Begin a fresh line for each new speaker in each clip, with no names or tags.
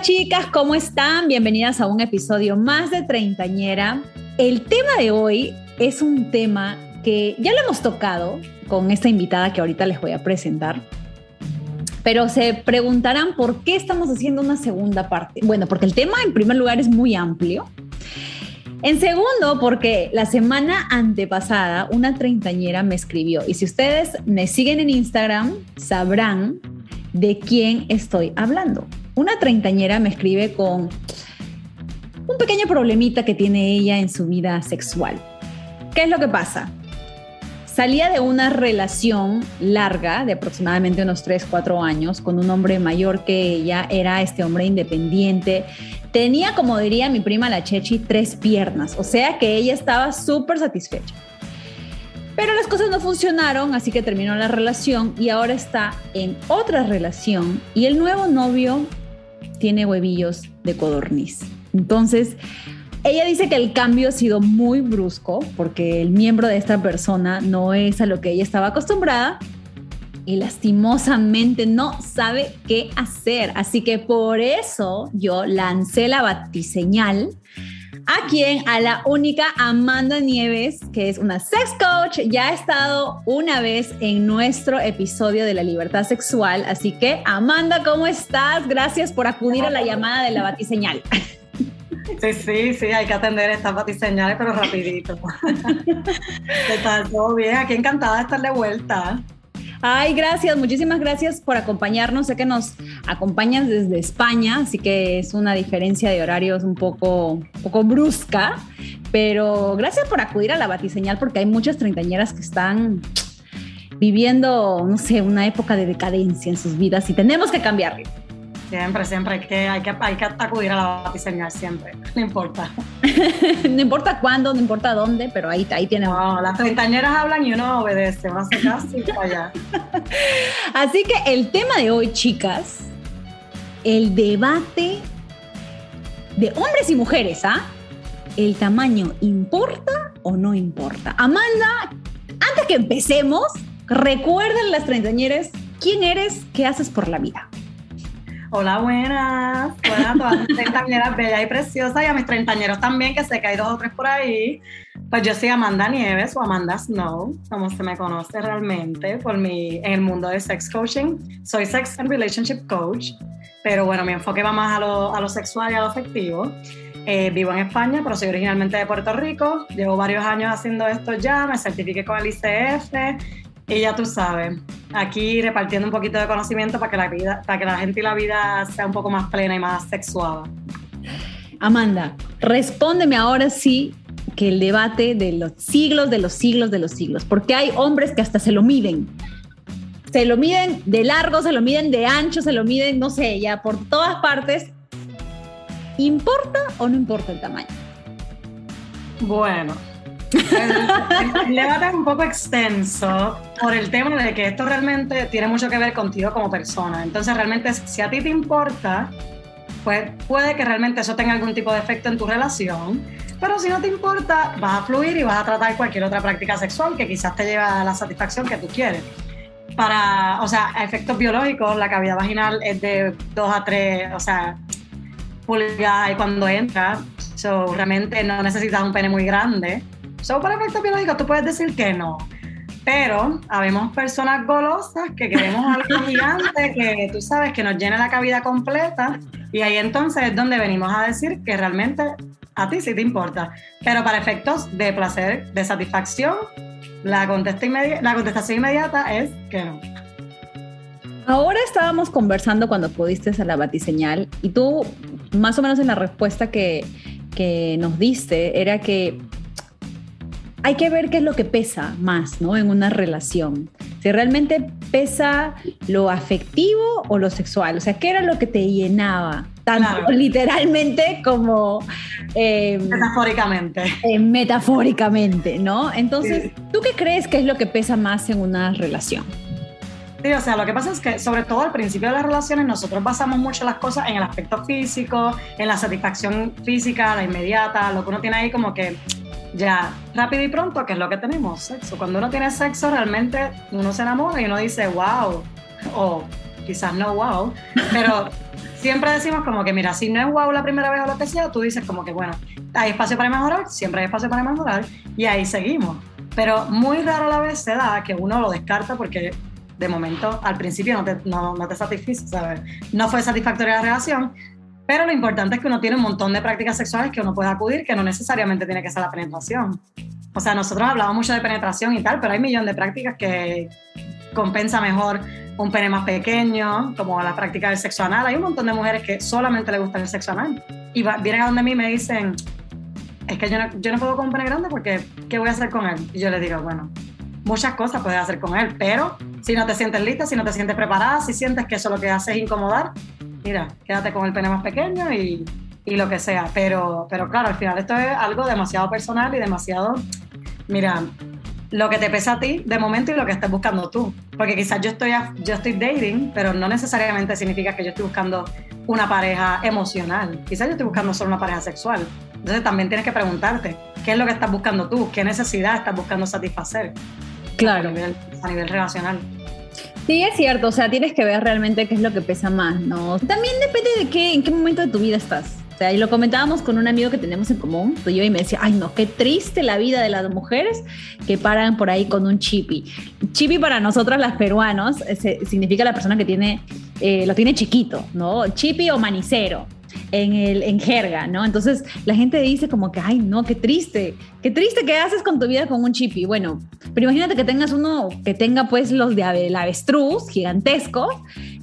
Chicas, ¿cómo están? Bienvenidas a un episodio más de Treintañera. El tema de hoy es un tema que ya lo hemos tocado con esta invitada que ahorita les voy a presentar. Pero se preguntarán por qué estamos haciendo una segunda parte. Bueno, porque el tema en primer lugar es muy amplio. En segundo, porque la semana antepasada una treintañera me escribió y si ustedes me siguen en Instagram sabrán de quién estoy hablando. Una treintañera me escribe con un pequeño problemita que tiene ella en su vida sexual. ¿Qué es lo que pasa? Salía de una relación larga, de aproximadamente unos 3, 4 años, con un hombre mayor que ella, era este hombre independiente. Tenía, como diría mi prima la Chechi, tres piernas, o sea que ella estaba súper satisfecha. Pero las cosas no funcionaron, así que terminó la relación y ahora está en otra relación y el nuevo novio tiene huevillos de codorniz. Entonces, ella dice que el cambio ha sido muy brusco porque el miembro de esta persona no es a lo que ella estaba acostumbrada y lastimosamente no sabe qué hacer. Así que por eso yo lancé la batiseñal a quien a la única Amanda Nieves, que es una sex coach, ya ha estado una vez en nuestro episodio de la libertad sexual. Así que, Amanda, ¿cómo estás? Gracias por acudir a la llamada de la batiseñal.
Sí, sí, sí, hay que atender estas batiseñales, pero rapidito. ¿Qué? ¿Todo bien? Aquí encantada de estar de vuelta.
Ay, gracias, muchísimas gracias por acompañarnos. Sé que nos acompañas desde España, así que es una diferencia de horarios un poco, poco brusca, pero gracias por acudir a la batiseñal porque hay muchas treintañeras que están viviendo, no sé, una época de decadencia en sus vidas y tenemos que cambiarlo.
Siempre, siempre hay que, hay que, hay que acudir a la batiseñal, siempre, no importa.
no importa cuándo, no importa dónde, pero ahí, ahí tiene.
No, las treintañeras hablan y uno obedece, ser casi para allá.
Así que el tema de hoy, chicas, el debate de hombres y mujeres, ¿ah? ¿El tamaño importa o no importa? Amanda, antes que empecemos, recuerden las treintañeras, ¿quién eres? ¿Qué haces por la vida?
Hola, buenas. Buenas a todas mis treintañeras bellas y preciosas y a mis treintañeros también, que sé que hay dos o tres por ahí. Pues yo soy Amanda Nieves o Amanda Snow, como se me conoce realmente por mi, en el mundo de sex coaching. Soy sex and relationship coach, pero bueno, mi enfoque va más a lo, a lo sexual y a lo afectivo. Eh, vivo en España, pero soy originalmente de Puerto Rico. Llevo varios años haciendo esto ya, me certifiqué con el ICF y ya tú sabes, aquí repartiendo un poquito de conocimiento para que la vida, para que la gente y la vida sea un poco más plena y más sexuada.
Amanda, respóndeme ahora sí que el debate de los siglos, de los siglos, de los siglos, porque hay hombres que hasta se lo miden. Se lo miden de largo, se lo miden de ancho, se lo miden, no sé, ya por todas partes. ¿Importa o no importa el tamaño?
Bueno, el, debate es un poco extenso por el tema de que esto realmente tiene mucho que ver contigo como persona. Entonces, realmente, si a ti te importa, pues puede que realmente eso tenga algún tipo de efecto en tu relación. Pero si no te importa, vas a fluir y vas a tratar cualquier otra práctica sexual que quizás te lleve a la satisfacción que tú quieres. Para, o sea, a efectos biológicos, la cavidad vaginal es de 2 a 3, o sea, pulgadas y cuando entra, so, realmente no necesitas un pene muy grande son para efectos biológicos, tú puedes decir que no. Pero habemos personas golosas que queremos algo gigante que tú sabes que nos llene la cavidad completa y ahí entonces es donde venimos a decir que realmente a ti sí te importa. Pero para efectos de placer, de satisfacción, la, contesta la contestación inmediata es que no.
Ahora estábamos conversando cuando pudiste a la batiseñal y tú, más o menos en la respuesta que, que nos diste, era que hay que ver qué es lo que pesa más, ¿no? En una relación. si realmente pesa lo afectivo o lo sexual. O sea, ¿qué era lo que te llenaba? Tanto literalmente como...
Em, metafóricamente.
Eh, metafóricamente, ¿no? Entonces, ¿tú qué crees que es lo que pesa más en una relación?
Sí, o sea, lo que pasa es que sobre todo al principio de las relaciones nosotros basamos mucho las cosas en el aspecto físico, en la satisfacción física, la inmediata, lo que uno tiene ahí como que ya rápido y pronto, que es lo que tenemos, sexo. Cuando uno tiene sexo realmente uno se enamora y uno dice wow, o quizás no wow, pero siempre decimos como que mira, si no es wow la primera vez o lo que sea, tú dices como que bueno, hay espacio para mejorar, siempre hay espacio para mejorar y ahí seguimos. Pero muy raro a la vez se da que uno lo descarta porque de momento, al principio no te, no, no te satisfizo, ¿sabes? No fue satisfactoria la relación, pero lo importante es que uno tiene un montón de prácticas sexuales que uno puede acudir, que no necesariamente tiene que ser la penetración. O sea, nosotros hablamos mucho de penetración y tal, pero hay un millón de prácticas que compensa mejor un pene más pequeño, como la práctica del sexo anal. Hay un montón de mujeres que solamente le gusta el sexo anal. Y vienen a donde a mí y me dicen, es que yo no, yo no puedo con un pene grande porque ¿qué voy a hacer con él? Y yo les digo, bueno, muchas cosas puedes hacer con él, pero si no te sientes lista, si no te sientes preparada, si sientes que eso lo que hace es incomodar, mira, quédate con el pene más pequeño y, y lo que sea. Pero, pero claro, al final esto es algo demasiado personal y demasiado, mira, lo que te pesa a ti de momento y lo que estés buscando tú. Porque quizás yo estoy, yo estoy dating, pero no necesariamente significa que yo estoy buscando una pareja emocional. Quizás yo estoy buscando solo una pareja sexual. Entonces también tienes que preguntarte, ¿qué es lo que estás buscando tú? ¿Qué necesidad estás buscando satisfacer?
Claro.
A nivel, a nivel relacional.
Sí, es cierto, o sea, tienes que ver realmente qué es lo que pesa más, ¿no? También depende de qué, en qué momento de tu vida estás. O sea, y lo comentábamos con un amigo que tenemos en común, tú y yo, y me decía, ay no, qué triste la vida de las mujeres que paran por ahí con un chipi. Chipi para nosotras las peruanos significa la persona que tiene, eh, lo tiene chiquito, ¿no? Chipi o manicero en, el, en jerga, ¿no? Entonces la gente dice como que, ay, no, qué triste, qué triste que haces con tu vida con un chipi. Bueno, pero imagínate que tengas uno que tenga pues los de el avestruz gigantescos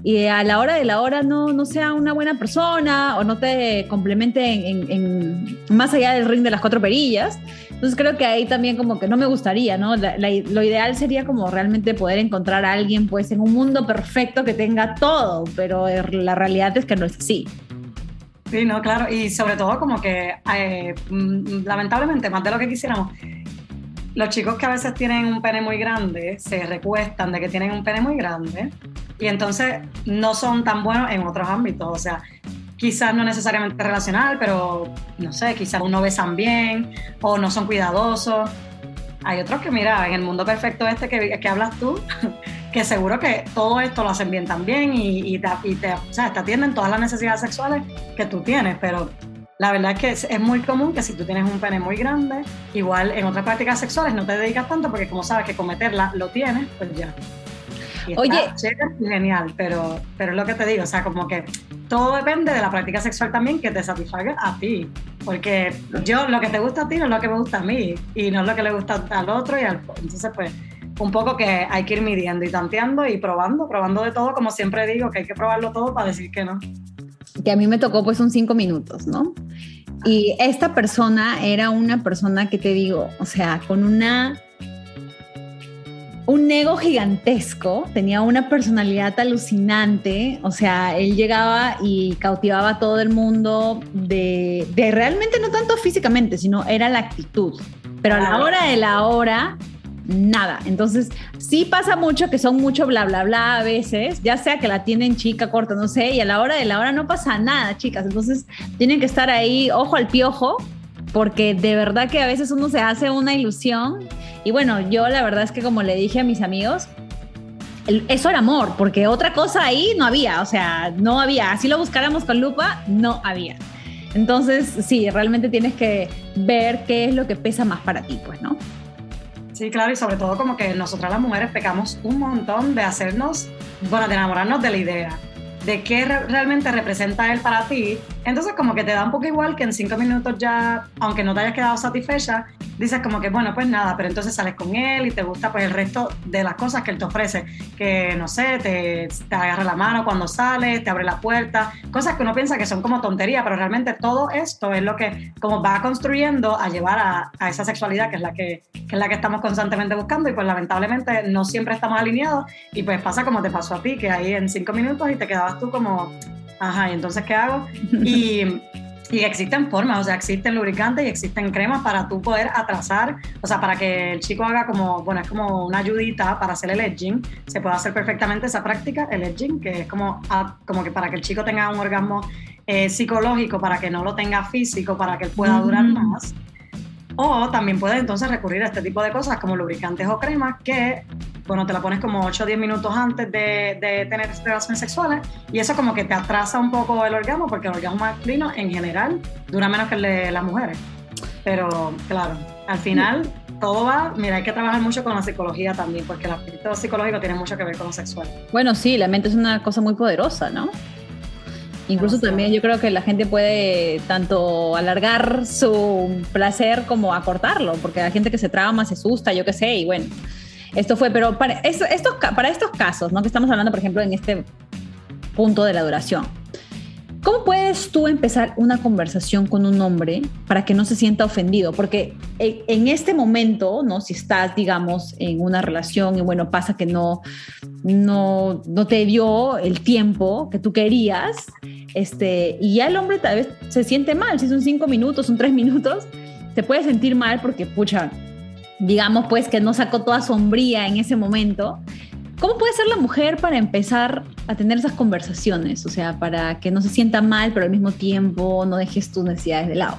y a la hora de la hora no, no sea una buena persona o no te complemente en, más allá del ring de las cuatro perillas. Entonces creo que ahí también como que no me gustaría, ¿no? lo ideal sería como realmente poder encontrar a alguien pues en un mundo perfecto que tenga todo, pero la realidad es que no es así.
Sí, no, claro, y sobre todo como que eh, mm, lamentablemente, más de lo que quisiéramos, los chicos que a veces tienen un pene muy grande se recuestan de que tienen un pene muy grande y entonces no son tan buenos en otros ámbitos, o sea, quizás no necesariamente relacional, pero no sé, quizás no besan bien o no son cuidadosos. Hay otros que, mira, en el mundo perfecto este que, que hablas tú, que seguro que todo esto lo hacen bien también y, y, te, y te, o sea, te atienden todas las necesidades sexuales que tú tienes, pero la verdad es que es, muy común que si tú tienes un pene muy grande, igual en otras prácticas sexuales no te dedicas tanto porque como sabes que cometerla lo tienes, pues ya.
Oye,
genial, pero, pero es lo que te digo, o sea, como que todo depende de la práctica sexual también que te satisfaga a ti. Porque yo, lo que te gusta a ti no es lo que me gusta a mí y no es lo que le gusta al otro y al, entonces pues un poco que hay que ir midiendo y tanteando y probando, probando de todo, como siempre digo, que hay que probarlo todo para decir que no.
Que a mí me tocó pues un cinco minutos, ¿no? Y esta persona era una persona que te digo, o sea, con una un ego gigantesco, tenía una personalidad alucinante, o sea, él llegaba y cautivaba a todo el mundo de, de realmente no tanto físicamente, sino era la actitud. Pero a la hora de la hora, nada. Entonces, sí pasa mucho que son mucho bla, bla, bla a veces, ya sea que la tienen chica, corta, no sé, y a la hora de la hora no pasa nada, chicas. Entonces, tienen que estar ahí, ojo al piojo, porque de verdad que a veces uno se hace una ilusión. Y bueno, yo la verdad es que como le dije a mis amigos, eso era amor, porque otra cosa ahí no había, o sea, no había. Así lo buscáramos con lupa, no había. Entonces, sí, realmente tienes que ver qué es lo que pesa más para ti, pues, ¿no?
Sí, claro, y sobre todo como que nosotras las mujeres pecamos un montón de hacernos, bueno, de enamorarnos de la idea, de qué realmente representa él para ti. Entonces como que te da un poco igual que en cinco minutos ya, aunque no te hayas quedado satisfecha, dices como que, bueno, pues nada, pero entonces sales con él y te gusta pues el resto de las cosas que él te ofrece, que no sé, te, te agarra la mano cuando sales, te abre la puerta, cosas que uno piensa que son como tontería, pero realmente todo esto es lo que como va construyendo a llevar a, esa sexualidad que es la que, que es la que estamos constantemente buscando y pues lamentablemente no siempre estamos alineados y pues pasa como te pasó a ti, que ahí en cinco minutos y te quedabas tú como, ajá, ¿y entonces qué hago? Y y existen formas, o sea, existen lubricantes y existen cremas para tú poder atrasar, o sea, para que el chico haga como, bueno, es como una ayudita para hacer el edging. Se puede hacer perfectamente esa práctica, el edging, que es como, como que para que el chico tenga un orgasmo eh, psicológico, para que no lo tenga físico, para que él pueda durar más. O también puedes entonces recurrir a este tipo de cosas como lubricantes o cremas que, bueno, te la pones como 8 o 10 minutos antes de, de, tener relaciones sexuales y eso como que te atrasa un poco el orgasmo porque el orgasmo masculino en general dura menos que el de las mujeres. Pero claro, al final todo va, mira, hay que trabajar mucho con la psicología también porque el aspecto psicológico tiene mucho que ver con lo sexual.
Bueno, sí, la mente es una cosa muy poderosa, ¿no? Incluso también yo creo que la gente puede tanto alargar su placer como acortarlo, porque hay gente que se trama, se asusta, yo qué sé, y bueno, esto fue, pero para estos, para estos casos, ¿no? Que estamos hablando, por ejemplo, en este punto de la duración. ¿Cómo puedes tú empezar una conversación con un hombre para que no se sienta ofendido? Porque en este momento, ¿no? Si estás, digamos, en una relación y bueno, pasa que no, no, no te dio el tiempo que tú querías, este, y ya el hombre tal vez se siente mal, si son cinco minutos, son tres minutos, te puede sentir mal porque, pucha, digamos pues que no sacó toda sombría en ese momento ¿Cómo puede ser la mujer para empezar a tener esas conversaciones? O sea, para que no se sienta mal, pero al mismo tiempo no dejes tus necesidades de lado.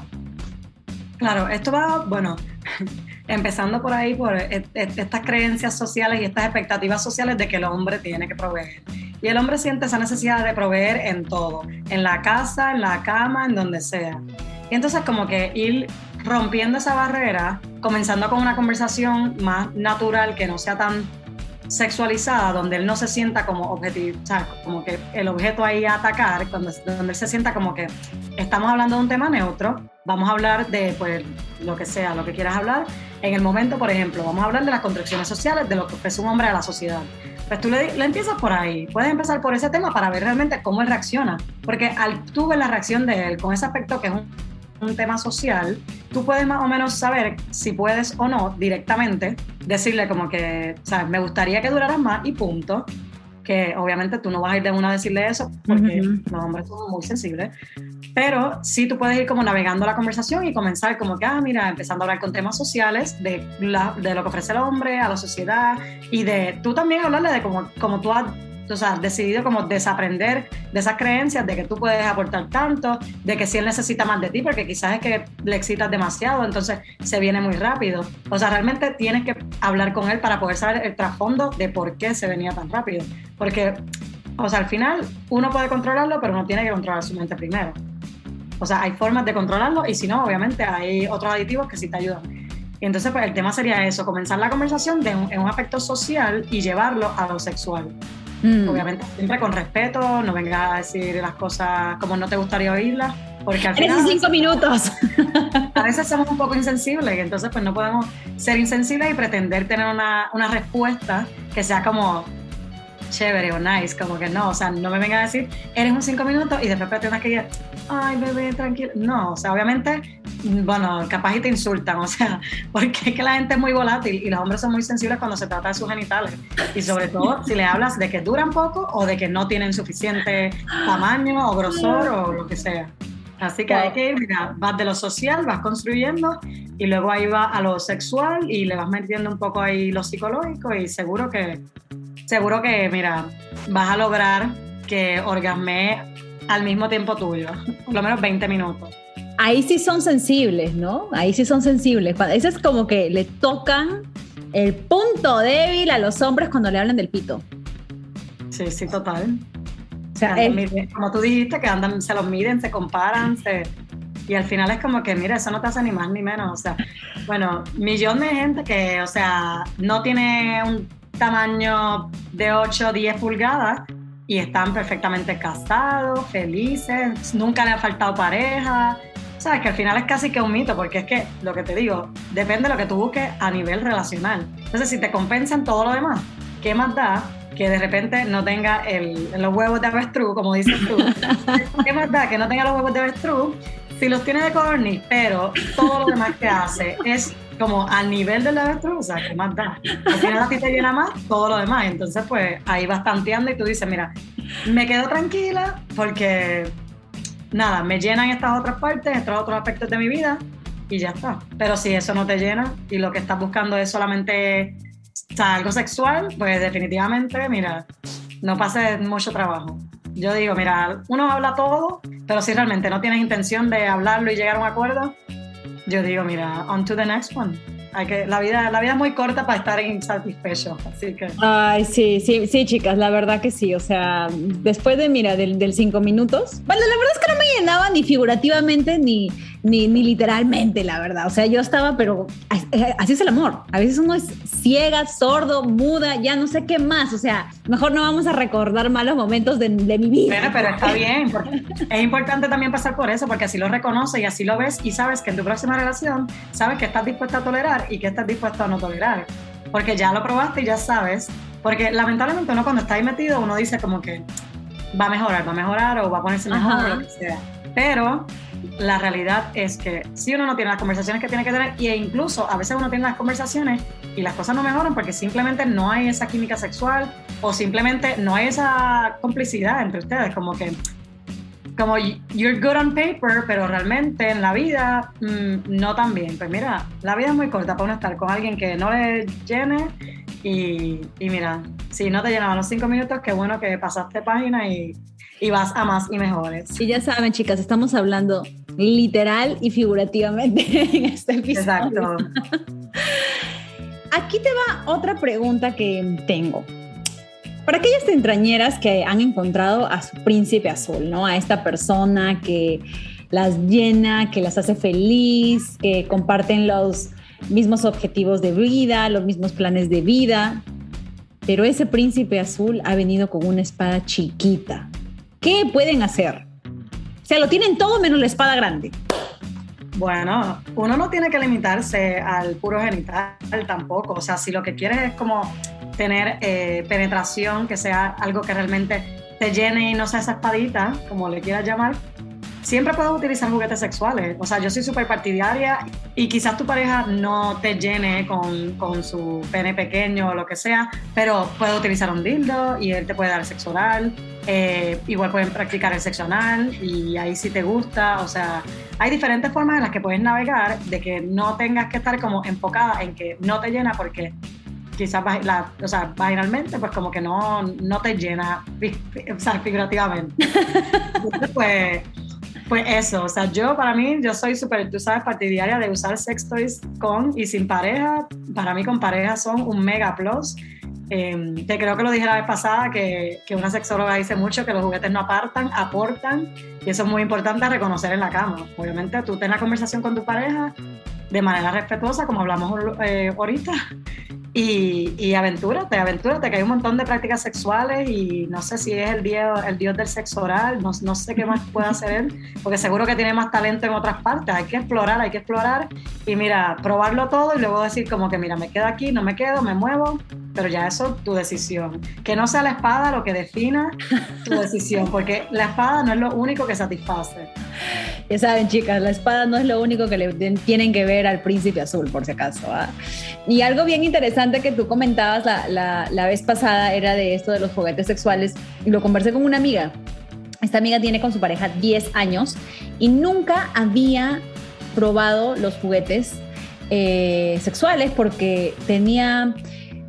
Claro, esto va, bueno, empezando por ahí, por estas creencias sociales y estas expectativas sociales de que el hombre tiene que proveer. Y el hombre siente esa necesidad de proveer en todo, en la casa, en la cama, en donde sea. Y entonces como que ir rompiendo esa barrera, comenzando con una conversación más natural, que no sea tan sexualizada, donde él no se sienta como objetivo, o sea, como que el objeto ahí a atacar, cuando, donde él se sienta como que estamos hablando de un tema neutro, vamos a hablar de pues lo que sea, lo que quieras hablar. En el momento, por ejemplo, vamos a hablar de las contracciones sociales, de lo que ofrece un hombre a la sociedad. Pues tú le, le, empiezas por ahí, puedes empezar por ese tema para ver realmente cómo él reacciona, porque al tú ves la reacción de él con ese aspecto que es un un tema social, tú puedes más o menos saber si puedes o no directamente decirle como que, o me gustaría que duraras más y punto. Que obviamente tú no vas a ir de una a decirle eso porque los hombres son muy sensibles. Pero sí tú puedes ir como navegando la conversación y comenzar como que, ah, mira, empezando a hablar con temas sociales, de, la, de lo que ofrece el hombre a la sociedad y de tú también hablarle de cómo, como tú has o sea, decidido como desaprender de esas creencias de que tú puedes aportar tanto, de que si él necesita más de ti, porque quizás es que le excitas demasiado, entonces se viene muy rápido. O sea, realmente tienes que hablar con él para poder saber el trasfondo de por qué se venía tan rápido. Porque, o sea, al final uno puede controlarlo, pero uno tiene que controlar su mente primero. O sea, hay formas de controlarlo y si no, obviamente hay otros aditivos que sí te ayudan. Y entonces, pues el tema sería eso, comenzar la conversación de en un aspecto social y llevarlo a lo sexual. Mm. Obviamente, siempre con respeto, no venga a decir las cosas como no te gustaría oírlas, porque al final...
En cinco minutos.
A veces somos un poco insensibles y entonces pues no podemos ser insensibles y pretender tener una, una respuesta que sea como chévere o nice, como que no, o sea, no me venga a decir, eres un cinco minutos y después pretendas que diga, ay, bebé, tranquilo. No, o sea, obviamente, bueno, capaz y te insultan, o sea, porque es que la gente es muy volátil y los hombres son muy sensibles cuando se trata de sus genitales. Y sobre todo si le hablas de que duran poco o de que no tienen suficiente tamaño o grosor o lo que sea. Así que hay que ir, mira, vas de lo social, vas construyendo y luego ahí va a lo sexual y le vas metiendo un poco ahí lo psicológico y seguro que seguro que, mira, vas a lograr que orgasme al mismo tiempo tuyo, por lo menos 20 minutos.
Ahí sí son sensibles, ¿no? Ahí sí son sensibles. Eso es como que le tocan el punto débil a los hombres cuando le hablan del pito.
Sí, sí, total. O sea, como tú dijiste, que andan, se los miden, se comparan, se, y al final es como que, mira, eso no te hace ni más ni menos. O sea, bueno, millón de gente que, o sea, no tiene un tamaño de 8 o 10 pulgadas y están perfectamente casados, felices, nunca le ha faltado pareja sabes que al final es casi que un mito, porque es que lo que te digo, depende de lo que tú busques a nivel relacional. Entonces, si te compensan todo lo demás, ¿qué más da que de repente no tenga el, los huevos de avestruz, como dices tú? ¿Qué más da que no tenga los huevos de avestruz? Si los tiene de corny, pero todo lo demás que hace es como al nivel de la avestruz, o sea, ¿qué más da? Al final a ti te llena más todo lo demás. Entonces, pues ahí vas tanteando y tú dices, mira, me quedo tranquila porque nada, me llenan estas otras partes, estos otros aspectos de mi vida y ya está. Pero si eso no te llena y lo que estás buscando es solamente algo sexual, pues definitivamente, mira, no pases mucho trabajo. Yo digo, mira, uno habla todo, pero si realmente no tienes intención de hablarlo y llegar a un acuerdo, yo digo, mira, on to the next one que, la, vida, la vida es muy corta para estar insatisfecho, así que...
Ay, sí, sí, sí, chicas, la verdad que sí. O sea, después de, mira, del, del cinco minutos, bueno, la verdad es que no me llenaba ni figurativamente ni, ni, ni, literalmente, la verdad. O sea, yo estaba, pero así es el amor. A veces uno es ciega, sordo, muda, ya no sé qué más. O sea, mejor no vamos a recordar malos momentos de, de mi vida.
Bueno, pero está bien. es importante también pasar por eso, porque así lo reconoces y así lo ves y sabes que en tu próxima relación sabes que estás dispuesta a tolerar y que estás dispuesto a no tolerar. Porque ya lo probaste y ya sabes. Porque lamentablemente uno cuando está ahí metido, uno dice como que va a mejorar, va a mejorar o va a ponerse mejor o lo que sea. Pero la realidad es que si uno no tiene las conversaciones que tiene que tener, e incluso a veces uno tiene las conversaciones y las cosas no mejoran porque simplemente no hay esa química sexual o simplemente no hay esa complicidad entre ustedes, como que como you're good on paper, pero realmente en la vida mm, no tan bien. Pues mira, la vida es muy corta para uno estar con alguien que no le llene y, y mira, si no te llenaban los cinco minutos, qué bueno que pasaste página y, y vas a más y mejores.
Y ya saben, chicas, estamos hablando literal y figurativamente en este episodio. Exacto. Aquí te va otra pregunta que tengo. Para aquellas entrañeras que han encontrado a su príncipe azul, ¿no? A esta persona que las llena, que las hace feliz, que comparten los mismos objetivos de vida, los mismos planes de vida. Pero ese príncipe azul ha venido con una espada chiquita. ¿Qué pueden hacer? O sea, lo tienen todo menos la espada grande.
Bueno, uno no tiene que limitarse al puro genital tampoco. O sea, si lo que quieres es como tener eh, penetración, que sea algo que realmente te llene y no sea esa espadita, como le quieras llamar, siempre puedes utilizar juguetes sexuales. O sea, yo soy súper partidaria y quizás tu pareja no te llene con, con, su pene pequeño o lo que sea, pero puede utilizar un dildo y él te puede dar sexo oral. Eh, igual pueden practicar el sexo anal y ahí si te gusta. O sea, hay diferentes formas en las que puedes navegar de que no tengas que estar como enfocada en que no te llena porque quizás la, o sea, vaginalmente, pues como que no, no te llena, o sea, figurativamente. pues, pues eso, o sea, yo para mí, yo soy súper, tú sabes, partidaria de usar sex toys con y sin pareja. Para mí con pareja son un mega plus. Eh, que creo que lo dije la vez pasada, que, que, una sexóloga dice mucho que los juguetes no apartan, aportan, y eso es muy importante reconocer en la cama. Obviamente tú ten la conversación con tu pareja de manera respetuosa, como hablamos eh, ahorita, y, y aventúrate, aventúrate, que hay un montón de prácticas sexuales y no sé si es el dios, el dios del sexo oral, no, no sé qué más puede hacer él, porque seguro que tiene más talento en otras partes. Hay que explorar, hay que explorar y mira, probarlo todo y luego decir como que mira, me quedo aquí, no me quedo, me muevo, pero ya eso tu decisión. Que no sea la espada lo que defina tu decisión, porque la espada no es lo único que satisface.
Ya saben, chicas, la espada no es lo único que le tienen que ver al príncipe azul, por si acaso. ¿ah? Y algo bien interesante que tú comentabas la, la, vez pasada era de esto de los juguetes sexuales y lo conversé con una amiga. Esta amiga tiene con su pareja 10 años y nunca había probado los juguetes eh, sexuales porque tenía,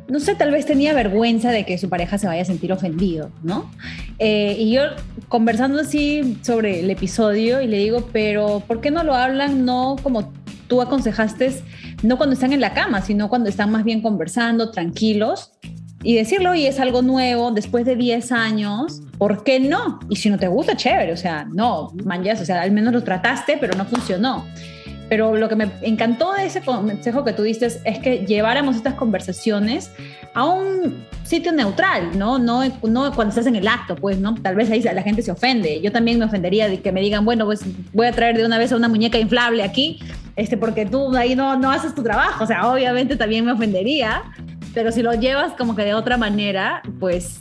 no sé, tal vez tenía vergüenza de que su pareja se vaya a sentir ofendido, ¿no? Eh, y yo conversando así sobre el episodio y le digo, pero ¿por qué no lo hablan no como tú aconsejaste no cuando están en la cama, sino cuando están más bien conversando, tranquilos, y decirlo, y es algo nuevo, después de 10 años, ¿por qué no? Y si no te gusta, chévere, o sea, no, manjas, o sea, al menos lo trataste, pero no funcionó. Pero lo que me encantó de ese consejo que tú diste es que lleváramos estas conversaciones a un sitio neutral, ¿no? No, cuando estás en el acto, pues, ¿no? Tal vez ahí la gente se ofende. Yo también me ofendería de que me digan, bueno, pues voy a traer de una vez a una muñeca inflable aquí, este, porque tú ahí no, no haces tu trabajo. O sea, obviamente también me ofendería, pero si lo llevas como que de otra manera, pues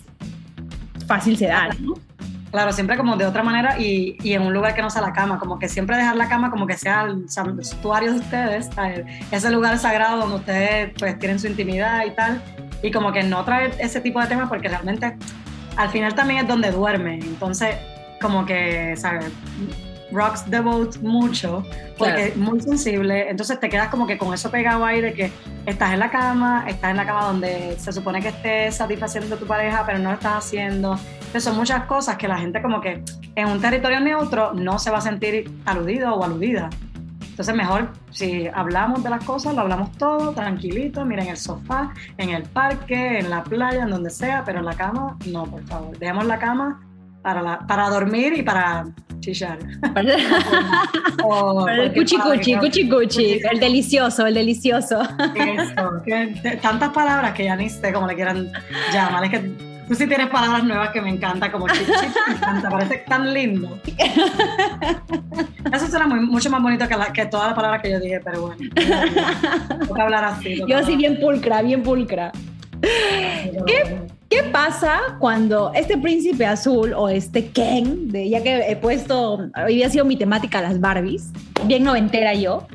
fácil se da, ¿no?
Claro, siempre como de otra manera y, y, en un lugar que no sea la cama, como que siempre dejar la cama como que sea el santuario de ustedes, ese lugar sagrado donde ustedes pues tienen su intimidad y tal, y como que no traer ese tipo de temas porque realmente al final también es donde duerme, entonces como que, ¿sabes? rocks the boat mucho porque es muy sensible, entonces te quedas como que con eso pegado ahí de que estás en la cama, estás en la cama donde se supone que estés satisfaciendo a tu pareja, pero no lo estás haciendo. Entonces son muchas cosas que la gente como que en un territorio neutro no se va a sentir aludido o aludida. Entonces mejor si hablamos de las cosas, lo hablamos todo tranquilito, mira en el sofá, en el parque, en la playa, en donde sea, pero en la cama, no, por favor. Dejemos la cama para, para dormir y para chillar.
Para, el cuchi cuchi, cuchi cuchi, el delicioso, el delicioso.
Eso, tantas palabras que ya ni sé cómo le quieran llamar, es que Tú sí tienes palabras nuevas que me encanta, como chichi, me encanta, parece tan lindo. Eso suena mucho más bonito que, que todas las palabras que yo dije, pero bueno. Que hablar así.
Yo sí bien pulcra, bien pulcra. ¿Qué, ¿Qué, pasa cuando este príncipe azul o este Ken, de, ya que he puesto, hoy ha sido mi temática las Barbies, bien noventera yo,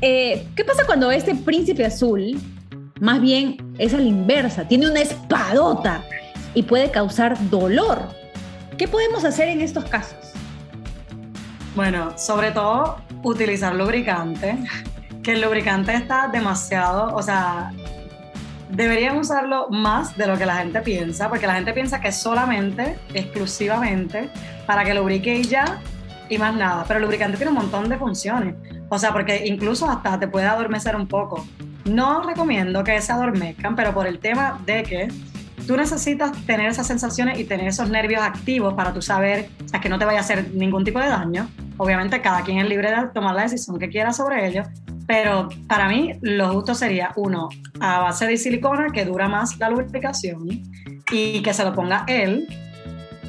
eh, ¿qué pasa cuando este príncipe azul más bien es a la inversa, tiene una espadota y puede causar dolor? ¿Qué podemos hacer en estos casos?
Bueno, sobre todo utilizar lubricante, que el lubricante está demasiado, o sea, deberían usarlo más de lo que la gente piensa, porque la gente piensa que solamente, exclusivamente, para que lubrique y ya, y más nada. Pero el lubricante tiene un montón de funciones. O sea, porque incluso hasta te puede adormecer un poco. No recomiendo que se adormezcan, pero por el tema de que tú necesitas tener esas sensaciones y tener esos nervios activos para tú saber o sea, que no te vaya a hacer ningún tipo de daño. Obviamente cada quien es libre de tomar la decisión que quiera sobre ello, pero para mí lo justo sería uno a base de silicona que dura más la lubricación y que se lo ponga él,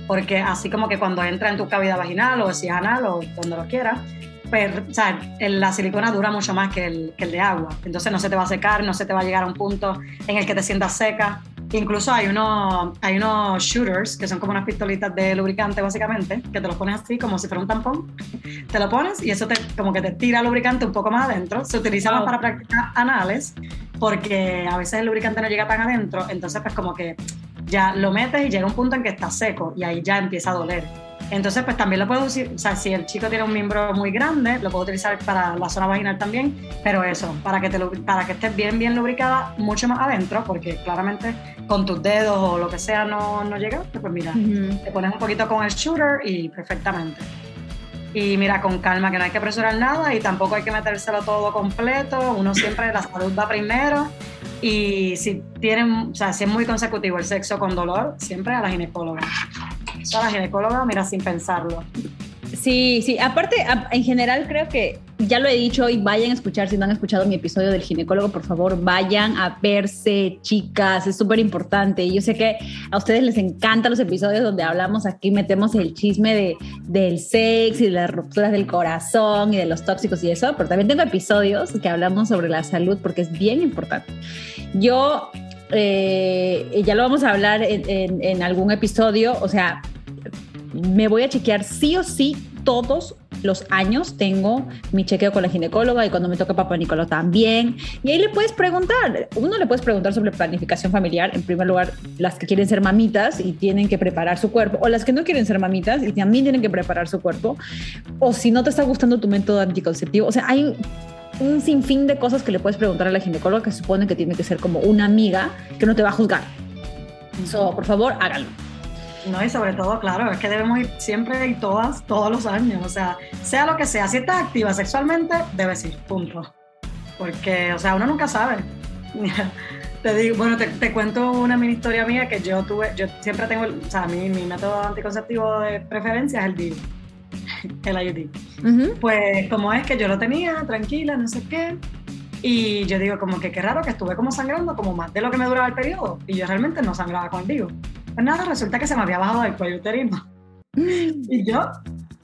porque así como que cuando entra en tu cavidad vaginal o si anal o cuando lo quieras, pues, o sea, la silicona dura mucho más que el, que el de agua. Entonces no se te va a secar, no se te va a llegar a un punto en el que te sientas seca. Incluso hay, uno, hay unos shooters, que son como unas pistolitas de lubricante básicamente, que te los pones así como si fuera un tampón. Te lo pones y eso te, como que te tira lubricante un poco más adentro. Se utiliza más para prácticas anales porque a veces el lubricante no llega tan adentro, entonces pues como que ya lo metes y llega un punto en que está seco y ahí ya empieza a doler. Entonces, pues también lo puedo usar, o sea, si el chico tiene un miembro muy grande, lo puedo utilizar para la zona vaginal también, pero eso, para que, te, para que estés bien, bien lubricada, mucho más adentro, porque claramente con tus dedos o lo que sea no, no llega, pues mira, te pones un poquito con el shooter y perfectamente. Y mira, con calma, que no hay que apresurar nada y tampoco hay que metérselo todo completo, uno siempre, la salud va primero. Y si tienen, o sea, si es muy consecutivo el sexo con dolor, siempre a la ginecóloga a la ginecóloga, mira, sin pensarlo.
Sí, sí, aparte, en general creo que ya lo he dicho y vayan a escuchar, si no han escuchado mi episodio del ginecólogo, por favor, vayan a verse, chicas, es súper importante. Yo sé que a ustedes les encantan los episodios donde hablamos aquí, metemos el chisme de, del sexo y de las rupturas del corazón y de los tóxicos y eso, pero también tengo episodios que hablamos sobre la salud porque es bien importante. Yo eh, ya lo vamos a hablar en, en, algún episodio, o sea, me voy a chequear sí o sí todos los años. Tengo mi chequeo con la ginecóloga y cuando me toca papá Nicolás también. Y ahí le puedes preguntar, uno le puedes preguntar sobre planificación familiar, en primer lugar, las que quieren ser mamitas y tienen que preparar su cuerpo, o las que no quieren ser mamitas y también tienen que preparar su cuerpo, o si no te está gustando tu método anticonceptivo, o sea, hay un sinfín de cosas que le puedes preguntar a la ginecóloga que supone que tiene que ser como una amiga que no te va a juzgar. So, por favor, háganlo.
No, y sobre todo, claro, es que debemos ir siempre y todas, todos los años. O sea, sea lo que sea, si estás activa sexualmente, debes ir, punto. Porque, o sea, uno nunca sabe. te digo, bueno, te, cuento una mini historia mía que yo tuve, yo siempre tengo, o sea, mi, mi método anticonceptivo de preferencia es el DIU. el IUD. Pues como es que yo lo tenía, tranquila, no sé qué, y yo digo como que qué raro que estuve como sangrando como más de lo que me duraba el periodo, y yo realmente no sangraba con el Pues nada, resulta que se me había bajado el cuello uterino. Y yo,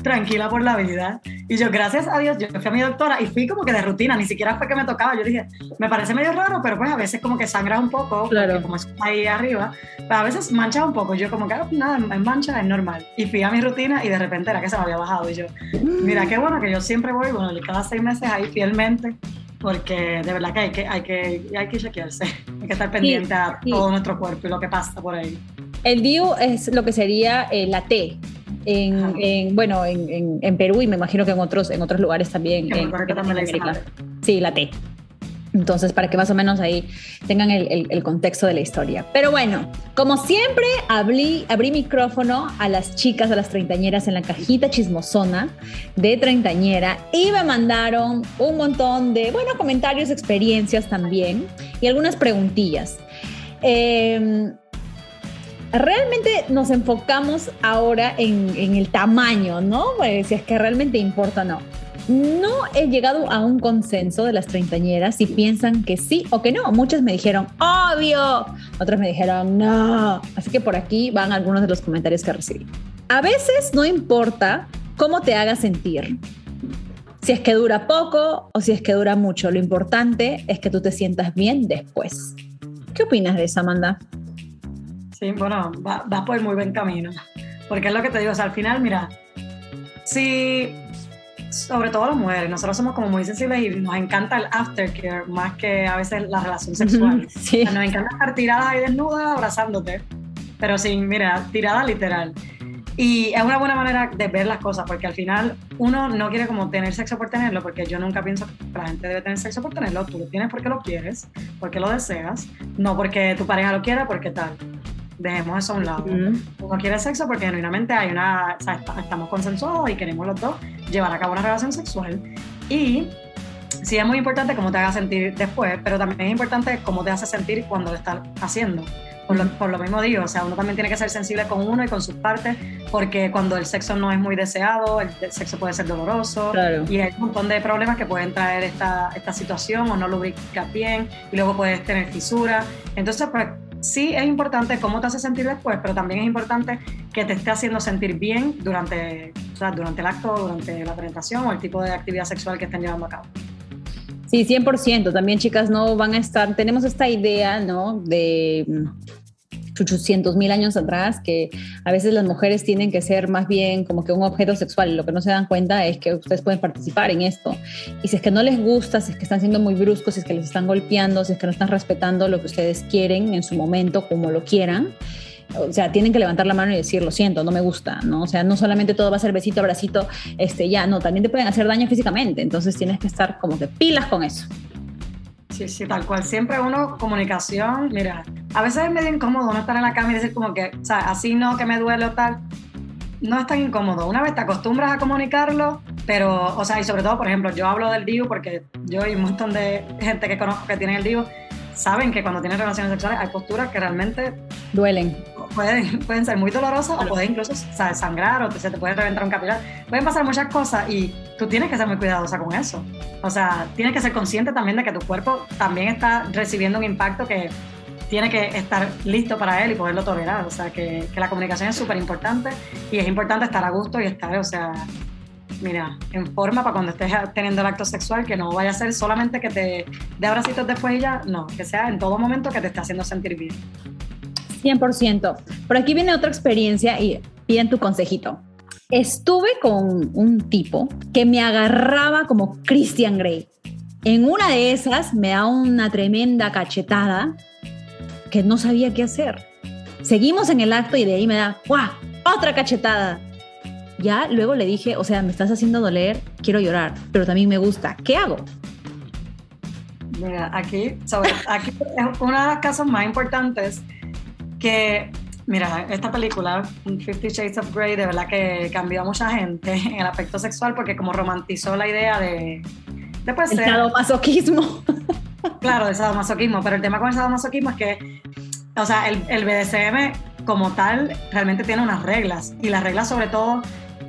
tranquila por la vida. Y yo, gracias a Dios, yo fui a mi doctora y fui como que de rutina, ni siquiera fue que me tocaba. Yo dije, me parece medio raro, pero pues a veces como que sangra un poco, claro. como es ahí arriba, pero a veces mancha un poco. Yo como que, ah, nada, es mancha, es normal. Y fui a mi rutina y de repente era que se me había bajado. Y yo, mira, qué bueno que yo siempre voy, bueno, cada seis meses ahí fielmente porque de verdad que hay que, hay que, hay que chequearse, hay que estar pendiente a todo nuestro cuerpo y lo que pasa por ahí.
El DIU es lo que sería eh, la T, en, bueno, en, en, Perú y me imagino que en otros, en otros lugares también. En, América. Sí, la T. Entonces, para que más o menos ahí tengan el, el, contexto de la historia. Pero bueno, como siempre, abrí, abrí micrófono a las chicas, a las treintañeras en la cajita chismosona de treintañera y me mandaron un montón de, bueno, comentarios, experiencias también y algunas preguntillas. Eh, realmente nos enfocamos ahora en, el tamaño, ¿no? Pues, si es que realmente importa o no. No he llegado a un consenso de las treintañeras si piensan que sí o que no. Muchas me dijeron, obvio. Otras me dijeron, no. Así que por aquí van algunos de los comentarios que recibí. A veces no importa cómo te haga sentir. Si es que dura poco o si es que dura mucho. Lo importante es que tú te sientas bien después. ¿Qué opinas de eso, Amanda?
Sí, bueno, vas por el muy buen camino. Porque es lo que te digo, o sea, al final, mira, si, sobre todo las mujeres, nosotros somos como muy sensibles y nos encanta el aftercare más que a veces la relación sexual. Sí. nos encanta estar tiradas ahí desnudas abrazándote, pero sin, mira, tirada literal. Y es una buena manera de ver las cosas, porque al final uno no quiere como tener sexo por tenerlo, porque yo nunca pienso que la gente debe tener sexo por tenerlo. Tú lo tienes porque lo quieres, porque lo deseas, no porque tu pareja lo quiera, porque tal dejemos eso a un lado. Uno quiere sexo porque genuinamente hay una, o sea, estamos consensuados y queremos los dos llevar a cabo una relación sexual. Y sí es muy importante cómo te haga sentir después, pero también es importante cómo te hace sentir cuando lo estás haciendo. Por lo, por lo, mismo digo, o sea, uno también tiene que ser sensible con uno y con sus partes, porque cuando el sexo no es muy deseado, el, sexo puede ser doloroso y hay un montón de problemas que pueden traer esta, esta situación o no lubricas bien y luego puedes tener fisuras. Entonces, pues sí es importante cómo te hace sentir después, pero también es importante que te esté haciendo sentir bien durante, durante el acto, durante la presentación o el tipo de actividad sexual que estén llevando a cabo.
Sí, 100%. También, chicas, no van a estar, tenemos esta idea, ¿no? De 800 mil años atrás, que a veces las mujeres tienen que ser más bien como que un objeto sexual. Lo que no se dan cuenta es que ustedes pueden participar en esto. Y si es que no les gusta, si es que están siendo muy bruscos, si es que les están golpeando, si es que no están respetando lo que ustedes quieren en su momento, como lo quieran, o sea, tienen que levantar la mano y decir, lo siento, no me gusta, ¿no? O sea, no solamente todo va a ser besito, abracito, este, ya, no, también te pueden hacer daño físicamente, entonces tienes que estar como que pilas con eso.
Sí, sí, tal cual. Siempre uno, comunicación, mira, a veces es medio incómodo no estar en la cama y decir como que, o sea, así no, que me duele o tal. No es tan incómodo. Una vez te acostumbras a comunicarlo, pero, o sea, y sobre todo, por ejemplo, yo hablo del DIU porque yo y un montón de gente que conozco que tiene el DIU saben que cuando tienen relaciones sexuales hay posturas que realmente
duelen
pueden, pueden ser muy dolorosas o pueden incluso sangrar o se te puede reventar un capilar. Pueden pasar muchas cosas y tú tienes que ser muy cuidadosa con eso. O sea, tienes que ser consciente también de que tu cuerpo también está recibiendo un impacto que tiene que estar listo para él y poderlo tolerar. O sea, que, que la comunicación es súper importante y es importante estar a gusto y estar, o sea, mira, en forma para cuando estés teniendo el acto sexual, que no vaya a ser solamente que te dé abracitos después y ya, no, que sea en todo momento que te esté haciendo sentir bien.
100%. Por aquí viene otra experiencia y piden tu consejito. Estuve con un tipo que me agarraba como Christian Grey. En una de esas me da una tremenda cachetada que no sabía qué hacer. Seguimos en el acto y de ahí me da ¡guau! otra cachetada. Ya luego le dije, o sea, me estás haciendo doler, quiero llorar, pero también me gusta. ¿Qué hago?
Mira, aquí, sobre, aquí es uno de los casos más importantes que, mira, esta película, Fifty Shades of Grey, de verdad que cambió a mucha gente en el aspecto sexual porque como romantizó la idea de...
Después el sadomasoquismo.
Claro, el sadomasoquismo, pero el tema con el sadomasoquismo es que, o sea, el, el BDSM como tal realmente tiene unas reglas y las reglas sobre todo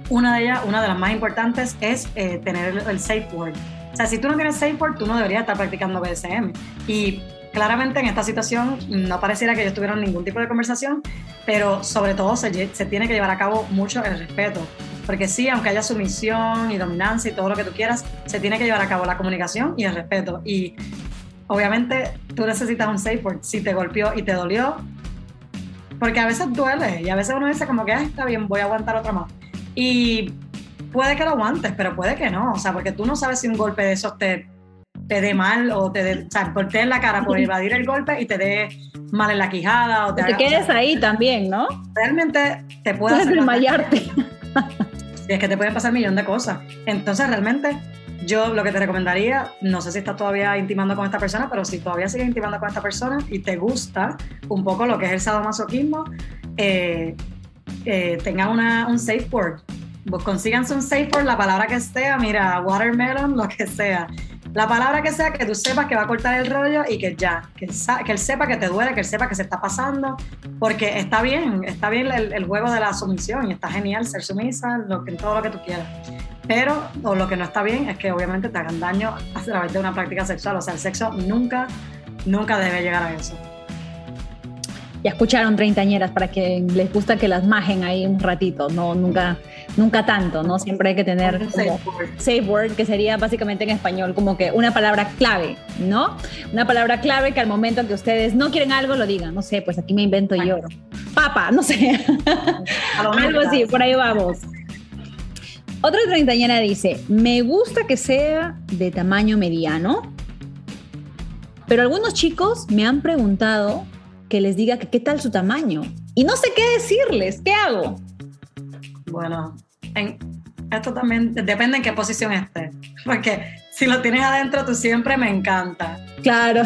una de ellas, una de las más importantes, es eh, tener el, safe word. O sea, si tú no tienes safe word, tú no deberías estar practicando BDSM. Y claramente en esta situación no pareciera que ellos tuvieron ningún tipo de conversación, pero sobre todo se, tiene que llevar a cabo mucho el respeto. Porque sí, aunque haya sumisión y dominancia y todo lo que tú quieras, se tiene que llevar a cabo la comunicación y el respeto. Y obviamente tú necesitas un safe word. Si te golpeó y te dolió, porque a veces duele y a veces uno dice como que está bien, voy a aguantar otra más. Y puede que lo aguantes, pero puede que no, o sea, porque tú no sabes si un golpe de esos te, te dé mal o te dé, o sea, en la cara por evadir el golpe y te dé mal en la quijada o te,
te quedes ahí también, ¿no?
Realmente te puede
hacer desmayarte.
Y es que te pueden pasar un millón de cosas. Entonces, realmente yo lo que te recomendaría, no sé si estás todavía intimando con esta persona, pero si todavía sigues intimando con esta persona y te gusta un poco lo que es el sadomasoquismo, eh, eh, tengan una, un safe word. Pues consíganse un safe word, la palabra que sea, mira, watermelon, lo que sea. La palabra que sea, que tú sepas que va a cortar el rollo y que ya, que, que él sepa que te duele, que él sepa que se está pasando, porque está bien, está bien el, juego de la sumisión y está genial ser sumisa, lo que, todo lo que tú quieras. Pero o lo que no está bien es que obviamente te hagan daño a través de una práctica sexual. O sea, el sexo nunca, nunca debe llegar a eso.
Ya escucharon treintañeras para que les gusta que las majen ahí un ratito, no nunca, nunca tanto, ¿no? Siempre hay que tener como safe word, que sería básicamente en español como que una palabra clave, ¿no? Una palabra clave que al momento que ustedes no quieren algo lo digan, no sé, pues aquí me invento yo. Papa, no sé. algo así, por ahí vamos. Otra treintañera dice, me gusta que sea de tamaño mediano, pero algunos chicos me han preguntado que les diga que qué tal su tamaño y no sé qué decirles, ¿qué hago?
Bueno, esto también depende en qué posición estés, porque si lo tienes adentro tú siempre me encanta.
Claro.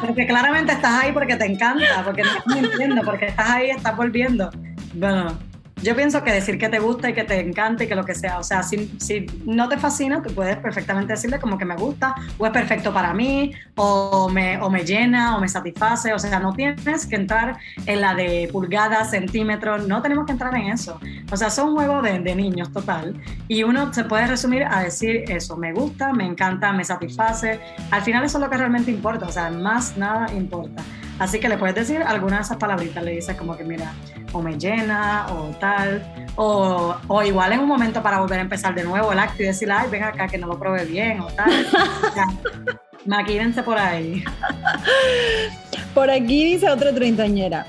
Porque claramente estás ahí porque te encanta, porque no estás mintiendo, porque estás ahí, estás volviendo. Bueno, yo pienso que decir que te gusta y que te encanta y que lo que sea, o sea, si, si no te fascina, tú puedes perfectamente decirle como que me gusta, o es perfecto para mí, o me, o me llena, o me satisface, o sea, no tienes que entrar en la de pulgadas, centímetros, no tenemos que entrar en eso. O sea, son juegos de, de niños total, y uno se puede resumir a decir eso, me gusta, me encanta, me satisface, al final eso es lo que realmente importa, o sea, más nada importa. Así que le puedes decir alguna de esas palabritas, le dices como que mira, o me llena, o tal, o, o, igual en un momento para volver a empezar de nuevo el acto y decir, ay, ven acá que no lo probé bien, o tal. maquírense por ahí.
Por aquí dice otra treintañera.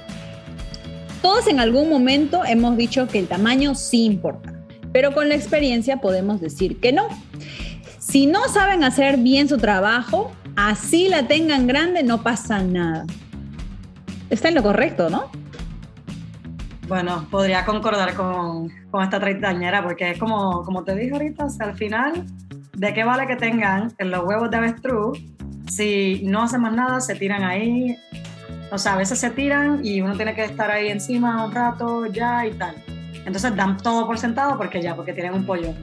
Todos en algún momento hemos dicho que el tamaño sí importa, pero con la experiencia podemos decir que no. Si no saben hacer bien su trabajo, así la tengan grande, no pasa nada está en lo correcto, ¿no?
Bueno, podría concordar con, con esta treintañera, porque es como, como te dije ahorita, al final, ¿de qué vale que tengan en los huevos de avestruz si no hacen más nada, se tiran ahí? O sea, a veces se tiran y uno tiene que estar ahí encima un rato ya y tal. Entonces dan todo por sentado porque ya, porque tienen un pollo.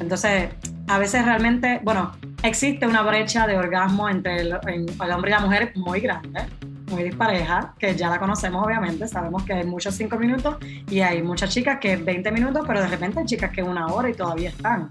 Entonces, a veces realmente, bueno, existe una brecha de orgasmo entre el hombre y la mujer muy grande muy dispareja, que ya la conocemos obviamente, sabemos que hay muchos cinco minutos y hay muchas chicas que 20 minutos, pero de repente hay chicas que una hora y todavía están.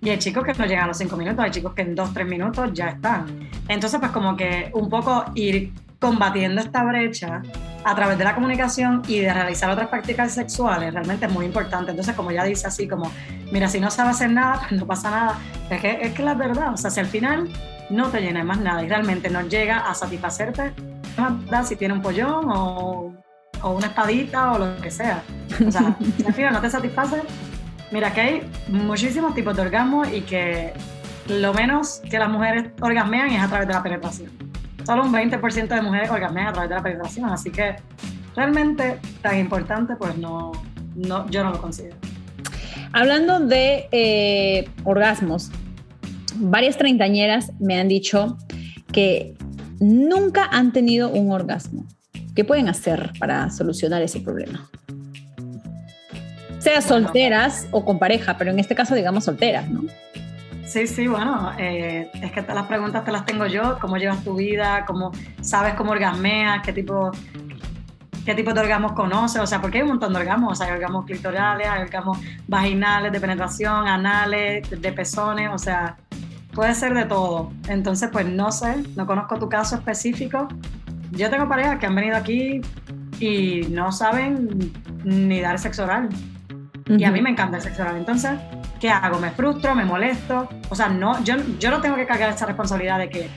Y hay chicos que no llegan a los cinco minutos, hay chicos que en dos, tres minutos ya están. Entonces, pues como que un poco ir combatiendo esta brecha a través de la comunicación y de realizar otras prácticas sexuales realmente es muy importante. Entonces, como ya dice así, como, mira, si no sabe hacer nada, pues no pasa nada. Es que es que la verdad, o sea, si al final no te llena más nada y realmente no llega a satisfacerte, si tiene un pollón o, o, una espadita o lo que sea. O sea, si al final no te satisface, mira que hay muchísimos tipos de orgasmo y que lo menos que las mujeres orgasmean es a través de la penetración. Solo un 20% de mujeres orgasmean a través de la penetración, así que realmente tan importante, pues no, no yo no lo considero.
Hablando de eh, orgasmos, varias treintañeras me han dicho que nunca han tenido un orgasmo. ¿Qué pueden hacer para solucionar ese problema? Sea solteras o con pareja, pero en este caso digamos solteras, ¿no?
Sí, sí, bueno, eh, es que las preguntas te las tengo yo, cómo llevas tu vida, cómo sabes cómo orgasmeas, qué tipo... qué tipo de orgasmos conoces, o sea, porque hay un montón de orgasmos, o sea, hay orgasmos clitorales, hay orgasmos vaginales, de penetración, anales, de pezones, o sea, puede ser de todo. Entonces, pues no sé, no conozco tu caso específico. Yo tengo parejas que han venido aquí y no saben ni dar sexo oral. Y a mí me encanta el sexo oral. Entonces, ¿qué hago? ¿Me frustro? ¿Me molesto? O sea, no, yo, yo no tengo que cargar esa responsabilidad de que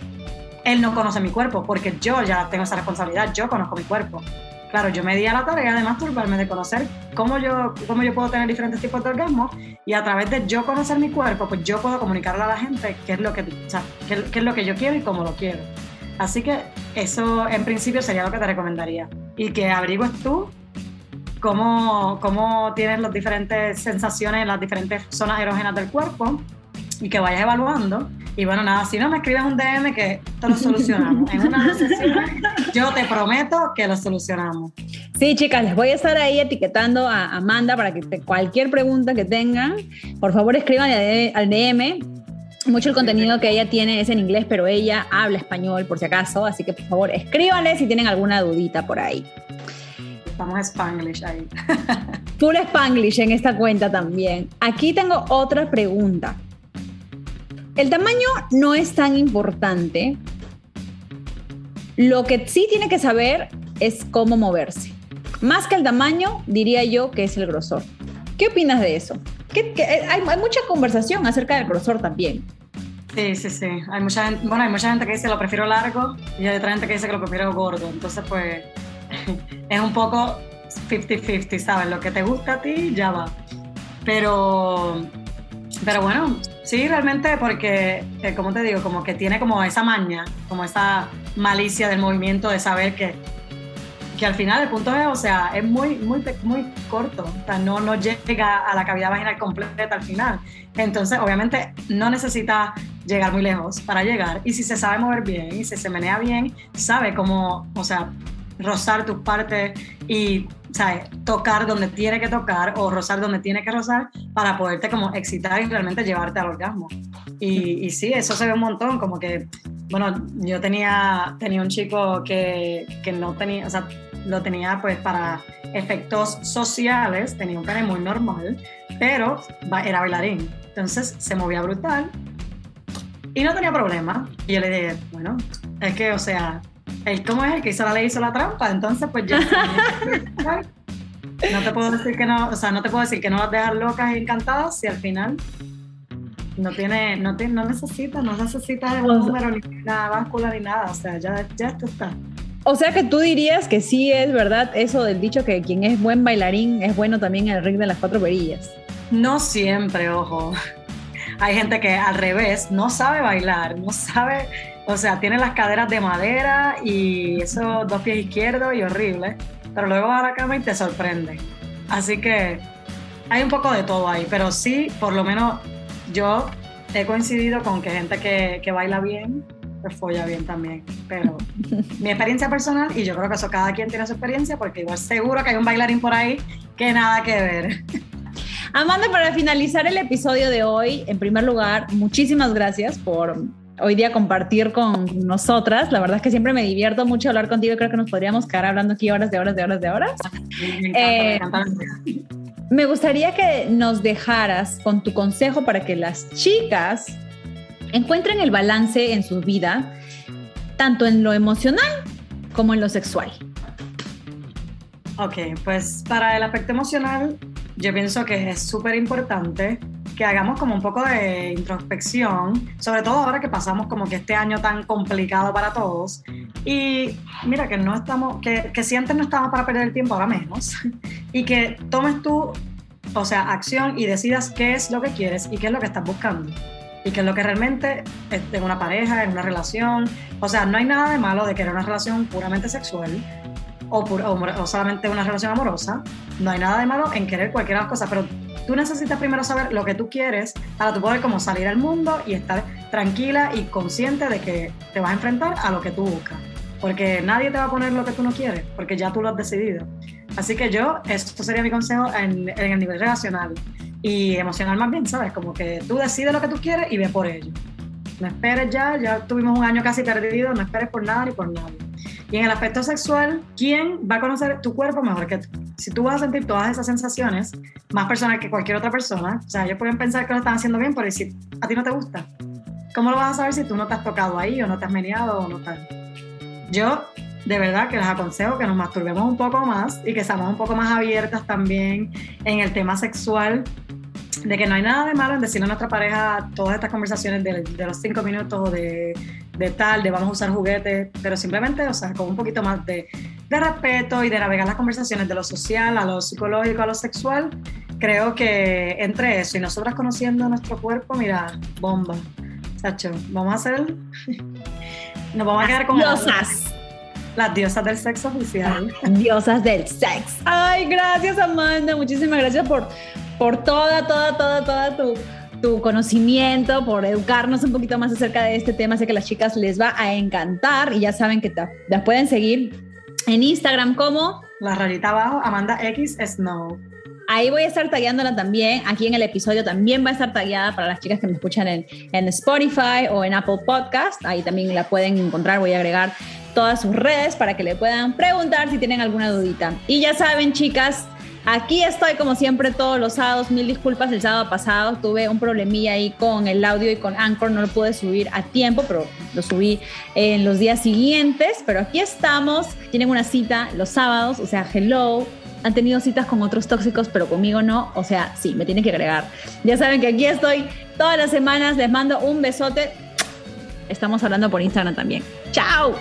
él no conoce mi cuerpo, porque yo ya tengo esa responsabilidad, yo conozco mi cuerpo. Claro, yo me di a la tarea de masturbarme, de conocer cómo yo, cómo yo puedo tener diferentes tipos de orgasmos y a través de yo conocer mi cuerpo, pues yo puedo comunicarle a la gente qué es lo que, o sea, qué, qué es lo que yo quiero y cómo lo quiero. Así que eso en principio sería lo que te recomendaría. Y que averigües tú cómo, cómo tienes las diferentes sensaciones en las diferentes zonas erógenas del cuerpo y que vayas evaluando. Y bueno, nada, si no me escribes un DM que te lo solucionamos. en una sesión yo te prometo que lo solucionamos.
Sí, chicas, les voy a estar ahí etiquetando a Amanda para que cualquier pregunta que tengan, por favor escriban al DM. Mucho el contenido que ella tiene es en inglés, pero ella habla español por si acaso, así que por favor escríbanle si tienen alguna dudita por ahí.
Estamos Spanglish ahí.
Full Spanglish en esta cuenta también. Aquí tengo otra pregunta. El tamaño no es tan importante. Lo que sí tiene que saber es cómo moverse. Más que el tamaño, diría yo que es el grosor. ¿Qué opinas de eso? hay, mucha conversación acerca del grosor también.
Sí, sí, sí. Hay mucha bueno, hay mucha gente que dice lo prefiero largo y hay otra gente que dice que lo prefiero gordo. Entonces, pues, es un poco 50-50, ¿sabes? Lo que te gusta a ti, ya va. Pero, pero bueno, sí, realmente porque, eh, como te digo, como que tiene como esa maña, como esa malicia del movimiento de saber que que al final el punto es, o sea, es muy, muy, muy corto, o sea, no, no llega a la cavidad vaginal completa al final. Entonces, obviamente, no necesita llegar muy lejos para llegar. Y si se sabe mover bien y si se menea bien, sabe cómo, o sea, rozar tus partes y ¿sabes? tocar donde tiene que tocar o rozar donde tiene que rozar para poderte como excitar y realmente llevarte al orgasmo. Y, y sí, eso se ve un montón, como que, bueno, yo tenía, tenía un chico que, que no tenía, o sea, lo tenía pues para efectos sociales, tenía un pene muy normal, pero era bailarín. Entonces se movía brutal y no tenía problema. Y yo le dije, bueno, es que, o sea, el cómo es el que hizo la ley hizo la trampa, entonces pues ya... no te puedo decir que no, o sea, no te puedo decir que no vas a dejar locas y encantadas si al final no tiene, no, tiene, no necesita, no necesita el número ni nada báscula ni nada, o sea, ya, ya esto está.
O sea que tú dirías que sí es verdad eso del dicho que quien es buen bailarín es bueno también en el ring de las cuatro perillas.
No siempre, ojo. Hay gente que al revés no sabe bailar, no sabe, o sea, tiene las caderas de madera y esos dos pies izquierdos y horrible, pero luego va a la cama y te sorprende. Así que hay un poco de todo ahí, pero sí, por lo menos yo he coincidido con que gente que, que baila bien pues folla bien también. Pero mi experiencia personal, y yo creo que eso cada quien tiene su experiencia, porque igual seguro que hay un bailarín por ahí que nada que ver.
Amanda, para finalizar el episodio de hoy, en primer lugar, muchísimas gracias por hoy día compartir con nosotras. La verdad es que siempre me divierto mucho hablar contigo. Creo que nos podríamos quedar hablando aquí horas de horas de horas de horas. Me, encanta, eh, me gustaría que nos dejaras con tu consejo para que las chicas encuentren el balance en su vida, tanto en lo emocional como en lo sexual.
Ok, pues para el aspecto emocional, yo pienso que es súper importante que hagamos como un poco de introspección, sobre todo ahora que pasamos como que este año tan complicado para todos. Y mira que no estamos, que, que si antes no estábamos para perder el tiempo, ahora menos. Y que tomes tú, o sea, acción y decidas qué es lo que quieres y qué es lo que estás buscando y que es lo que realmente es en una pareja, en una relación. O sea, no hay nada de malo de querer una relación puramente sexual o, o, solamente una relación amorosa. No hay nada de malo en querer cualquiera de las cosas, pero tú necesitas primero saber lo que tú quieres para tú poder como salir al mundo y estar tranquila y consciente de que te vas a enfrentar a lo que tú buscas. Porque nadie te va a poner lo que tú no quieres, porque ya tú lo has decidido. Así que yo, esto sería mi consejo en, en el nivel relacional y emocional más bien, ¿sabes? Como que tú decides lo que tú quieres y ve por ello. No esperes ya, ya tuvimos un año casi perdido, no esperes por nada ni por nadie. Y en el aspecto sexual, ¿quién va a conocer tu cuerpo mejor que tú? Si tú vas a sentir todas esas sensaciones, más personas que cualquier otra persona, o sea, ellos pueden pensar que lo están haciendo bien, pero si a ti no te gusta, ¿cómo lo vas a saber si tú no te has tocado ahí o no te has meneado o no tal? Yo de verdad que les aconsejo que nos masturbemos un poco más y que seamos un poco más abiertas también en el tema sexual, de que no hay nada de malo en decirle a nuestra pareja todas estas conversaciones de, de los cinco minutos de, de, tal, de vamos a usar juguetes, pero simplemente, o sea, con un poquito más de, de respeto y de navegar las conversaciones de lo social a lo psicológico, a lo sexual. Creo que entre eso y nosotras conociendo nuestro cuerpo, mira, bomba. Sacho, vamos a hacer. Nos vamos a quedar con.
Diosas.
Las diosas del sexo oficial.
Diosas del sexo. Ay, gracias Amanda, muchísimas gracias por, por toda, toda, toda, toda tu, tu conocimiento, por educarnos un poquito más acerca de este tema. Sé que a las chicas les va a encantar y ya saben que las pueden seguir en Instagram como...
La rayita abajo, Amanda X Snow.
Ahí voy a estar tagueándola también. Aquí en el episodio también va a estar tagueada para las chicas que me escuchan en, en Spotify o en Apple Podcast. Ahí también la pueden encontrar. Voy a agregar todas sus redes para que le puedan preguntar si tienen alguna dudita. Y ya saben, chicas, Aquí estoy como siempre todos los sábados. Mil disculpas, el sábado pasado tuve un problemilla ahí con el audio y con Anchor. No lo pude subir a tiempo, pero lo subí en los días siguientes. Pero aquí estamos. Tienen una cita los sábados, o sea, hello. Han tenido citas con otros tóxicos, pero conmigo no. O sea, sí, me tienen que agregar. Ya saben que aquí estoy todas las semanas. Les mando un besote. Estamos hablando por Instagram también. ¡Chao!